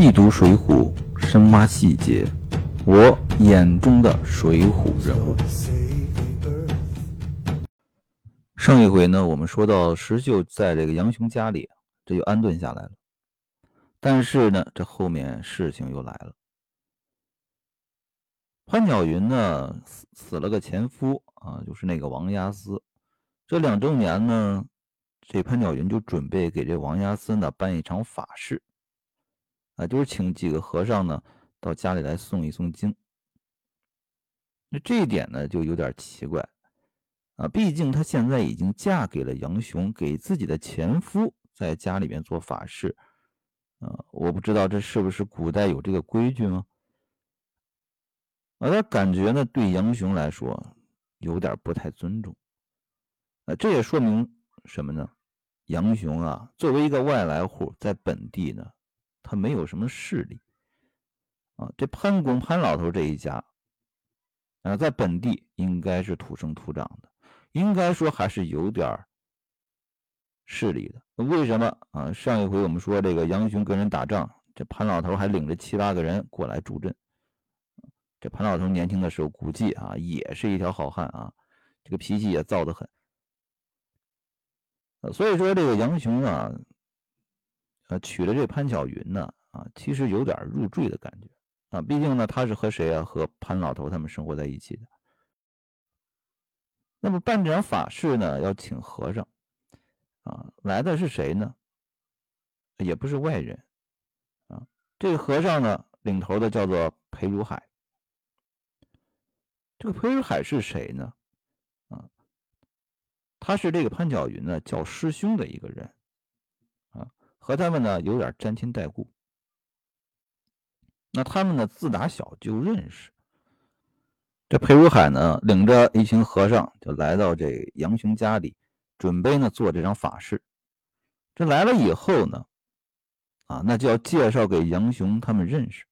细读《水浒》，深挖细节，我眼中的水浒人物。上一回呢，我们说到石秀在这个杨雄家里，这就安顿下来了。但是呢，这后面事情又来了。潘巧云呢，死死了个前夫啊，就是那个王押司。这两周年呢，这潘巧云就准备给这王押司呢办一场法事。啊，就是请几个和尚呢到家里来诵一诵经。那这一点呢就有点奇怪啊，毕竟她现在已经嫁给了杨雄，给自己的前夫在家里面做法事。啊，我不知道这是不是古代有这个规矩吗？啊，他感觉呢对杨雄来说有点不太尊重。啊，这也说明什么呢？杨雄啊，作为一个外来户，在本地呢。他没有什么势力啊，这潘公潘老头这一家啊，在本地应该是土生土长的，应该说还是有点势力的。为什么啊？上一回我们说这个杨雄跟人打仗，这潘老头还领着七八个人过来助阵。这潘老头年轻的时候估计啊，也是一条好汉啊，这个脾气也躁得很。所以说这个杨雄啊。呃，娶了这潘巧云呢，啊，其实有点入赘的感觉啊。毕竟呢，他是和谁啊？和潘老头他们生活在一起的。那么办这场法事呢，要请和尚，啊，来的是谁呢？也不是外人，啊，这个和尚呢，领头的叫做裴如海。这个裴如海是谁呢？啊，他是这个潘巧云呢叫师兄的一个人。和他们呢有点沾亲带故，那他们呢自打小就认识。这裴如海呢领着一群和尚就来到这杨雄家里，准备呢做这场法事。这来了以后呢，啊，那就要介绍给杨雄他们认识。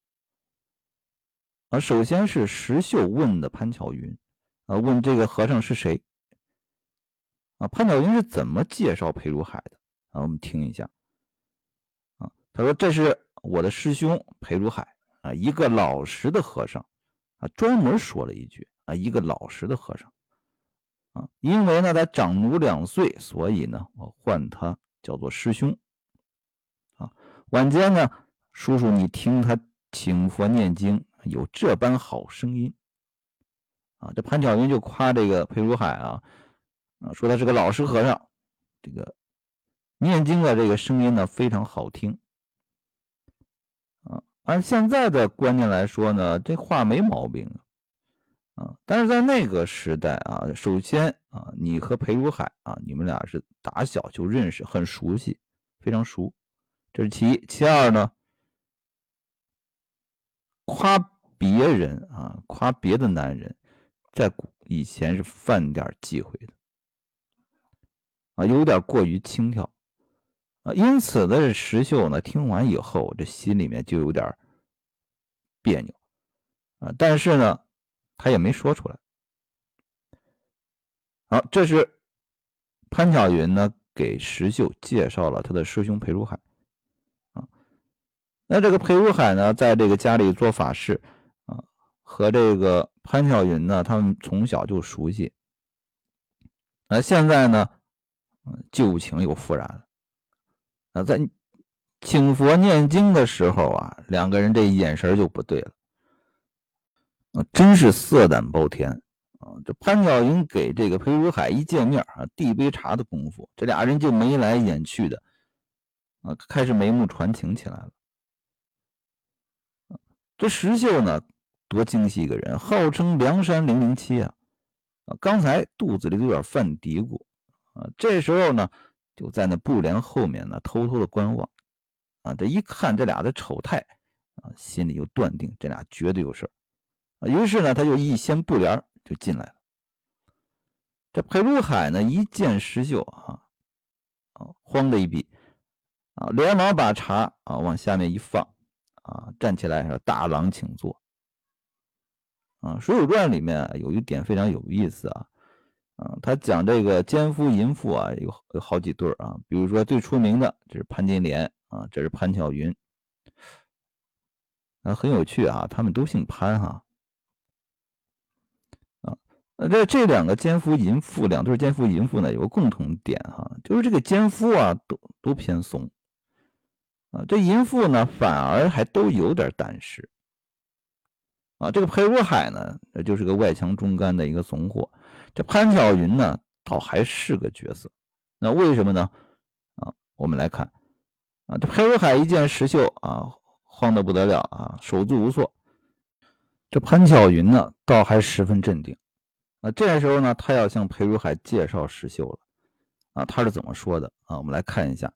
啊，首先是石秀问的潘巧云，啊，问这个和尚是谁？啊，潘巧云是怎么介绍裴如海的？啊，我们听一下。他说：“这是我的师兄裴如海啊，一个老实的和尚啊，专门说了一句啊，一个老实的和尚啊，因为呢他长奴两岁，所以呢我唤他叫做师兄啊。晚间呢，叔叔你听他请佛念经，有这般好声音啊。这潘巧云就夸这个裴如海啊啊，说他是个老实和尚，这个念经的这个声音呢非常好听。”按现在的观念来说呢，这话没毛病啊，但是在那个时代啊，首先啊，你和裴如海啊，你们俩是打小就认识，很熟悉，非常熟，这是其一。其二呢，夸别人啊，夸别的男人，在古以前是犯点忌讳的啊，有点过于轻佻。因此呢，这石秀呢，听完以后，这心里面就有点别扭啊。但是呢，他也没说出来。好，这是潘巧云呢给石秀介绍了他的师兄裴如海啊。那这个裴如海呢，在这个家里做法事啊，和这个潘巧云呢，他们从小就熟悉。那现在呢，旧情又复燃了。在请佛念经的时候啊，两个人这眼神就不对了，啊，真是色胆包天啊！这潘巧云给这个裴如海一见面啊，递杯茶的功夫，这俩人就眉来眼去的，啊，开始眉目传情起来了。这石秀呢，多精细一个人，号称梁山零零七啊，啊，刚才肚子里有点犯嘀咕啊，这时候呢。就在那布帘后面呢，偷偷的观望，啊，这一看这俩的丑态，啊，心里就断定这俩绝对有事啊，于是呢，他就一掀布帘就进来了。这裴如海呢，一见石秀啊，啊，慌的一逼，啊，连忙把茶啊往下面一放，啊，站起来说：“大郎请坐。”啊，《水浒传》里面有一点非常有意思啊。啊，他讲这个奸夫淫妇啊，有有好几对啊。比如说最出名的，这是潘金莲啊，这是潘巧云。啊，很有趣啊，他们都姓潘哈。啊，那，这这两个奸夫淫妇，两对奸夫淫妇呢，有个共同点哈，就是这个奸夫啊，都都偏怂。啊，这淫妇呢，反而还都有点胆识。啊，这个裴如海呢，就是个外强中干的一个怂货。这潘巧云呢，倒还是个角色。那为什么呢？啊，我们来看，啊，这裴如海一见石秀啊，慌得不得了啊，手足无措。这潘巧云呢，倒还十分镇定。啊，这时候呢，他要向裴如海介绍石秀了。啊，他是怎么说的？啊，我们来看一下。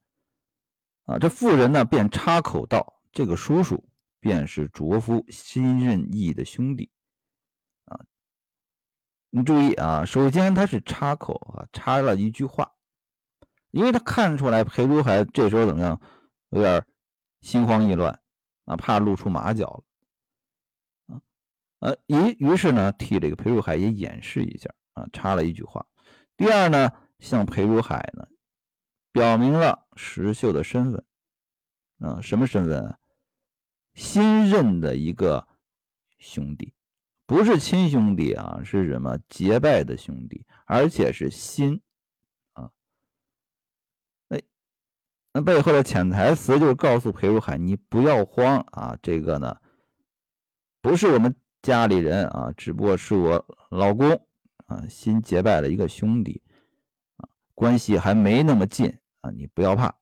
啊，这妇人呢，便插口道：“这个叔叔。”便是卓夫新任义的兄弟，你注意啊，首先他是插口啊，插了一句话，因为他看出来裴如海这时候怎么样，有点心慌意乱啊，怕露出马脚了，啊，呃，于于是呢，替这个裴如海也掩饰一下啊，插了一句话。第二呢，向裴如海呢，表明了石秀的身份，啊，什么身份啊？新任的一个兄弟，不是亲兄弟啊，是什么结拜的兄弟，而且是新啊。那那背后的潜台词就是告诉裴如海，你不要慌啊，这个呢不是我们家里人啊，只不过是我老公啊新结拜的一个兄弟啊，关系还没那么近啊，你不要怕。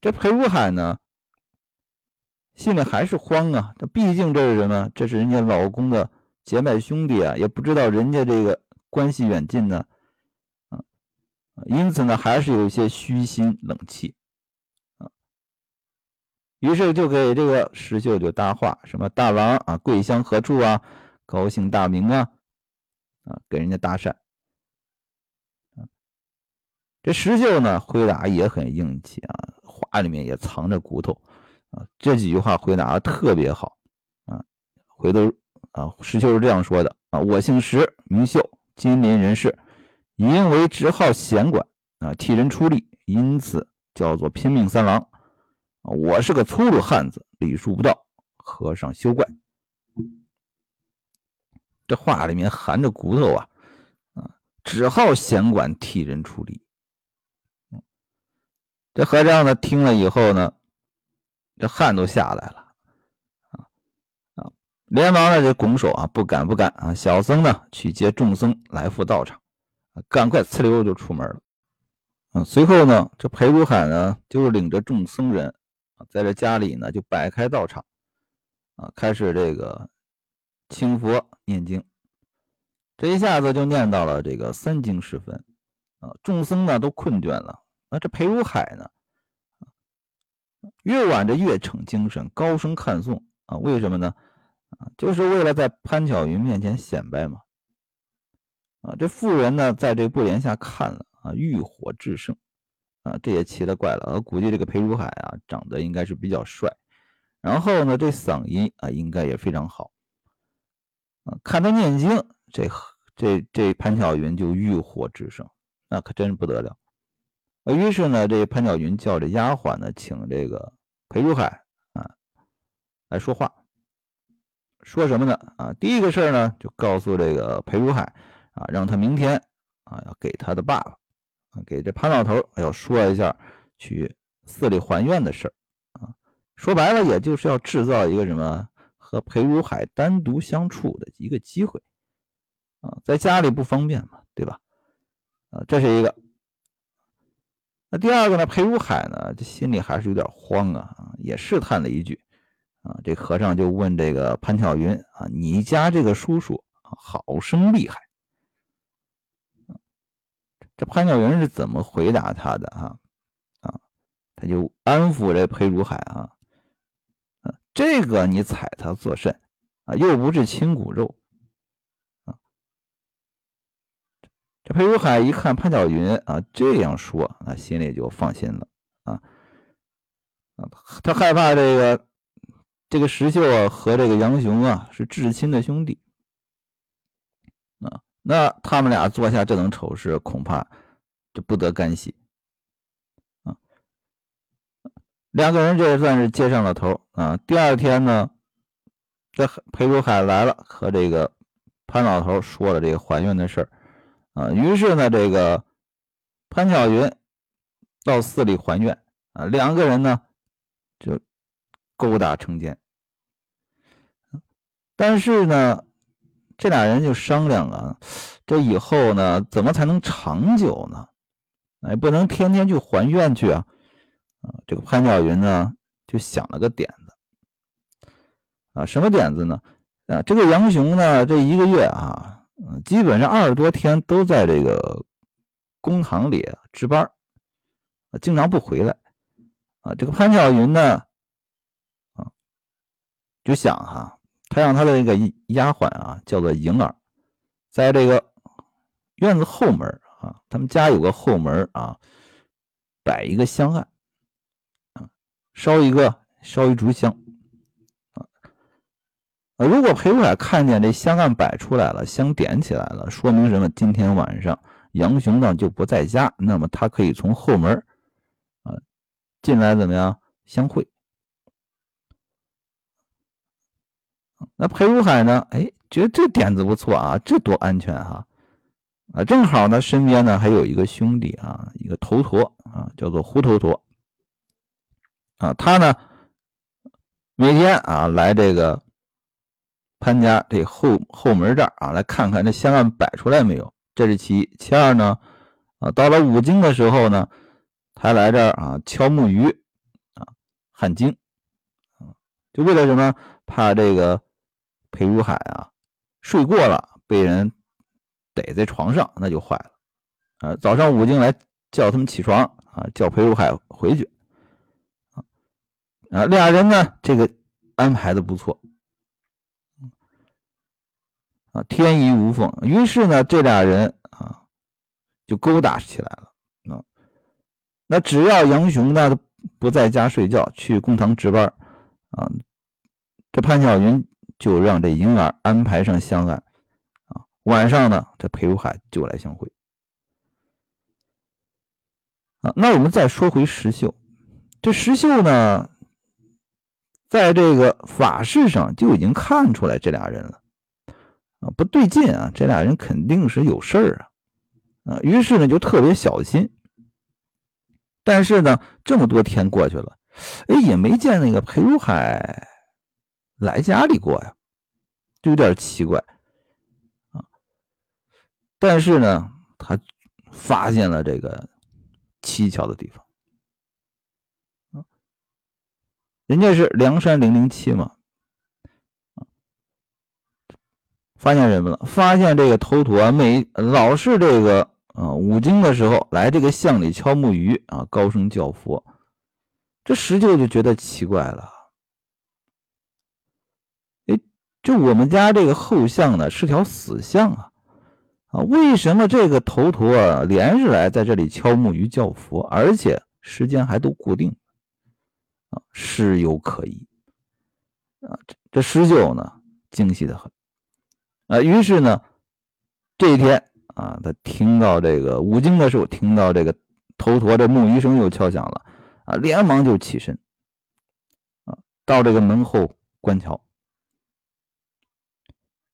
这裴如海呢？心里还是慌啊！这毕竟这是什么？这是人家老公的结拜兄弟啊，也不知道人家这个关系远近呢，啊，因此呢，还是有一些虚心冷气。于是就给这个石秀就搭话，什么大王啊，贵乡何处啊？高姓大名啊？啊，给人家搭讪。这石秀呢，回答也很硬气啊，话里面也藏着骨头。啊，这几句话回答的特别好啊！回头啊，石秀是这样说的啊：“我姓石，名秀，金陵人士，因为只好闲管啊，替人出力，因此叫做拼命三郎啊。我是个粗鲁汉子，礼数不到，和尚休怪。”这话里面含着骨头啊！啊，只好闲管替人出力。这和尚呢，听了以后呢。这汗都下来了，啊啊！连忙呢就拱手啊，不敢不敢啊！小僧呢去接众僧来赴道场，啊赶快呲溜就出门了。啊，随后呢，这裴如海呢就领着众僧人啊，在这家里呢就摆开道场，啊，开始这个清佛念经。这一下子就念到了这个三更时分，啊，众僧呢都困倦了，那这裴如海呢？越晚着越逞精神，高声看诵啊！为什么呢？啊，就是为了在潘巧云面前显摆嘛！啊，这妇人呢，在这布帘下看了啊，欲火炽盛啊，这也奇了怪了。我估计这个裴如海啊，长得应该是比较帅，然后呢，这嗓音啊，应该也非常好啊。看他念经，这这这潘巧云就欲火炽盛，那可真是不得了。于是呢，这潘巧云叫这丫鬟呢，请这个裴如海啊来说话。说什么呢？啊，第一个事儿呢，就告诉这个裴如海啊，让他明天啊要给他的爸爸啊，给这潘老头要说一下去寺里还愿的事儿啊。说白了，也就是要制造一个什么和裴如海单独相处的一个机会啊，在家里不方便嘛，对吧？啊，这是一个。那第二个呢？裴如海呢？这心里还是有点慌啊，也试探了一句啊。这和尚就问这个潘巧云啊：“你家这个叔叔好生厉害。”这潘巧云是怎么回答他的？哈啊，他就安抚这裴如海啊啊，这个你踩他作甚啊？又不是亲骨肉。这裴如海一看潘巧云啊这样说啊，心里就放心了啊啊，他害怕这个这个石秀啊和这个杨雄啊是至亲的兄弟啊，那他们俩做下这等丑事，恐怕就不得干系啊。两个人这也算是接上了头啊。第二天呢，这裴如海来了，和这个潘老头说了这个怀孕的事儿啊。于是呢，这个潘巧云到寺里还愿啊，两个人呢就勾搭成奸。但是呢，这俩人就商量啊，这以后呢，怎么才能长久呢？哎，不能天天去还愿去啊！啊，这个潘巧云呢，就想了个点子啊，什么点子呢？啊，这个杨雄呢，这一个月啊，嗯，基本上二十多天都在这个公堂里值班啊，经常不回来啊。这个潘巧云呢，啊，就想哈。他让他的那个丫鬟啊，叫做莹儿，在这个院子后门啊，他们家有个后门啊，摆一个香案啊，烧一个烧一炷香。如果裴如海看见这香案摆出来了，香点起来了，说明什么？今天晚上杨雄呢就不在家，那么他可以从后门啊进来，怎么样相会？那裴如海呢？哎，觉得这点子不错啊，这多安全哈！啊，正好呢，身边呢还有一个兄弟啊，一个头陀啊，叫做胡头陀啊，他呢每天啊来这个潘家这后后门这儿啊，来看看这香案摆出来没有。这是其一，其二呢，啊，到了五更的时候呢，他来这儿啊敲木鱼啊焊经啊，就为了什么？怕这个。裴如海啊，睡过了，被人逮在床上，那就坏了。啊，早上五经来叫他们起床啊，叫裴如海回去。啊，俩人呢，这个安排的不错。啊，天衣无缝。于是呢，这俩人啊，就勾搭起来了。啊，那只要杨雄呢不在家睡觉，去公堂值班，啊，这潘巧云。就让这婴儿安排上香案啊，晚上呢，这裴如海就来相会啊。那我们再说回石秀，这石秀呢，在这个法事上就已经看出来这俩人了啊，不对劲啊，这俩人肯定是有事儿啊啊，于是呢就特别小心。但是呢，这么多天过去了，哎，也没见那个裴如海。来家里过呀，就有点奇怪啊。但是呢，他发现了这个蹊跷的地方人家是梁山零零七嘛，发现什么了？发现这个头陀每老是这个啊五经的时候来这个巷里敲木鱼啊，高声叫佛。这石臼就觉得奇怪了。就我们家这个后巷呢，是条死巷啊，啊，为什么这个头陀啊连日来在这里敲木鱼叫佛，而且时间还都固定，啊，事有可疑，啊，这这石臼呢惊喜的很，啊，于是呢，这一天啊，他听到这个五更的时候，听到这个头陀的木鱼声又敲响了，啊，连忙就起身，啊，到这个门后观瞧。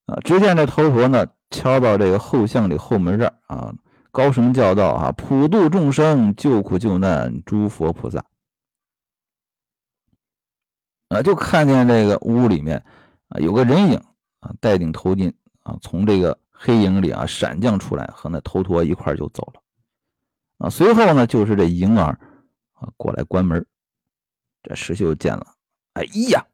啊！只见这头陀呢，敲到这个后巷里后门这儿啊，高声叫道：“啊，普度众生，救苦救难，诸佛菩萨！”啊，就看见这个屋里面啊，有个人影啊，戴顶头巾啊，从这个黑影里啊闪将出来，和那头陀一块就走了。啊，随后呢，就是这婴儿啊过来关门，这石秀见了，哎呀！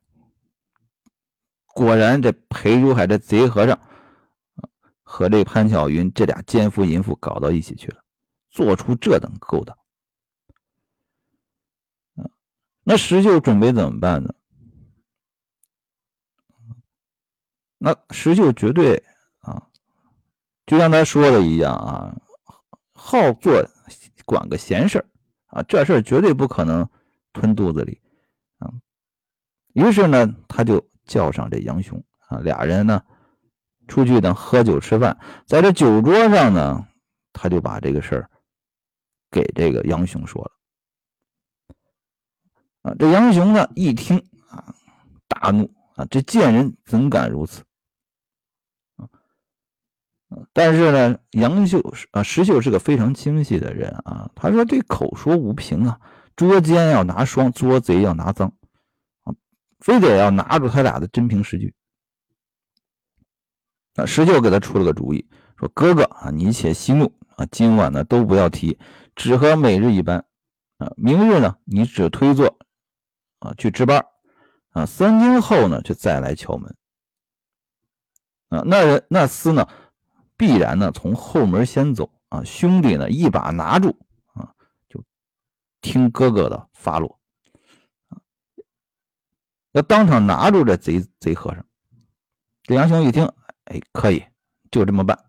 果然，这裴如海这贼和尚啊和这潘巧云这俩奸夫淫妇搞到一起去了，做出这等勾当。那石秀准备怎么办呢？那石秀绝对啊，就像他说的一样啊，好做管个闲事啊，这事绝对不可能吞肚子里啊。于是呢，他就。叫上这杨雄啊，俩人呢出去呢喝酒吃饭，在这酒桌上呢，他就把这个事儿给这个杨雄说了。啊，这杨雄呢一听啊，大怒啊，这贱人怎敢如此？但是呢，杨秀啊，石秀是个非常精细的人啊，他说这口说无凭啊，捉奸要拿双，捉贼要拿赃啊，非得要拿住他俩的真凭实据。啊，石秀给他出了个主意，说哥哥啊，你且息怒啊，今晚呢都不要提，只和每日一般啊，明日呢你只推坐。啊，去值班啊，三更后呢，就再来敲门啊。那人那厮呢，必然呢从后门先走啊。兄弟呢，一把拿住啊，就听哥哥的发落，要当场拿住这贼贼和尚。这杨雄一听，哎，可以，就这么办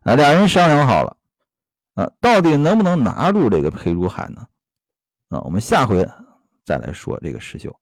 啊。俩人商量好了啊，到底能不能拿住这个裴如海呢？啊，我们下回。再来说这个石秀。